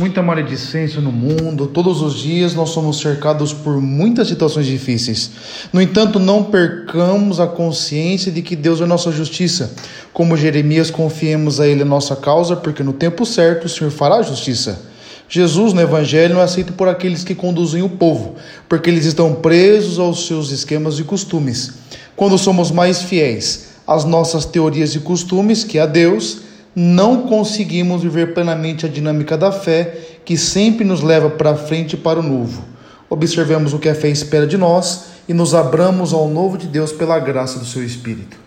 muita maledicência no mundo, todos os dias nós somos cercados por muitas situações difíceis. No entanto, não percamos a consciência de que Deus é nossa justiça. Como Jeremias, confiemos a Ele a nossa causa, porque no tempo certo o Senhor fará justiça. Jesus no Evangelho não é aceito por aqueles que conduzem o povo, porque eles estão presos aos seus esquemas e costumes. Quando somos mais fiéis às nossas teorias e costumes que a Deus, não conseguimos viver plenamente a dinâmica da fé que sempre nos leva para frente para o novo. Observemos o que a fé espera de nós e nos abramos ao novo de Deus pela graça do seu Espírito.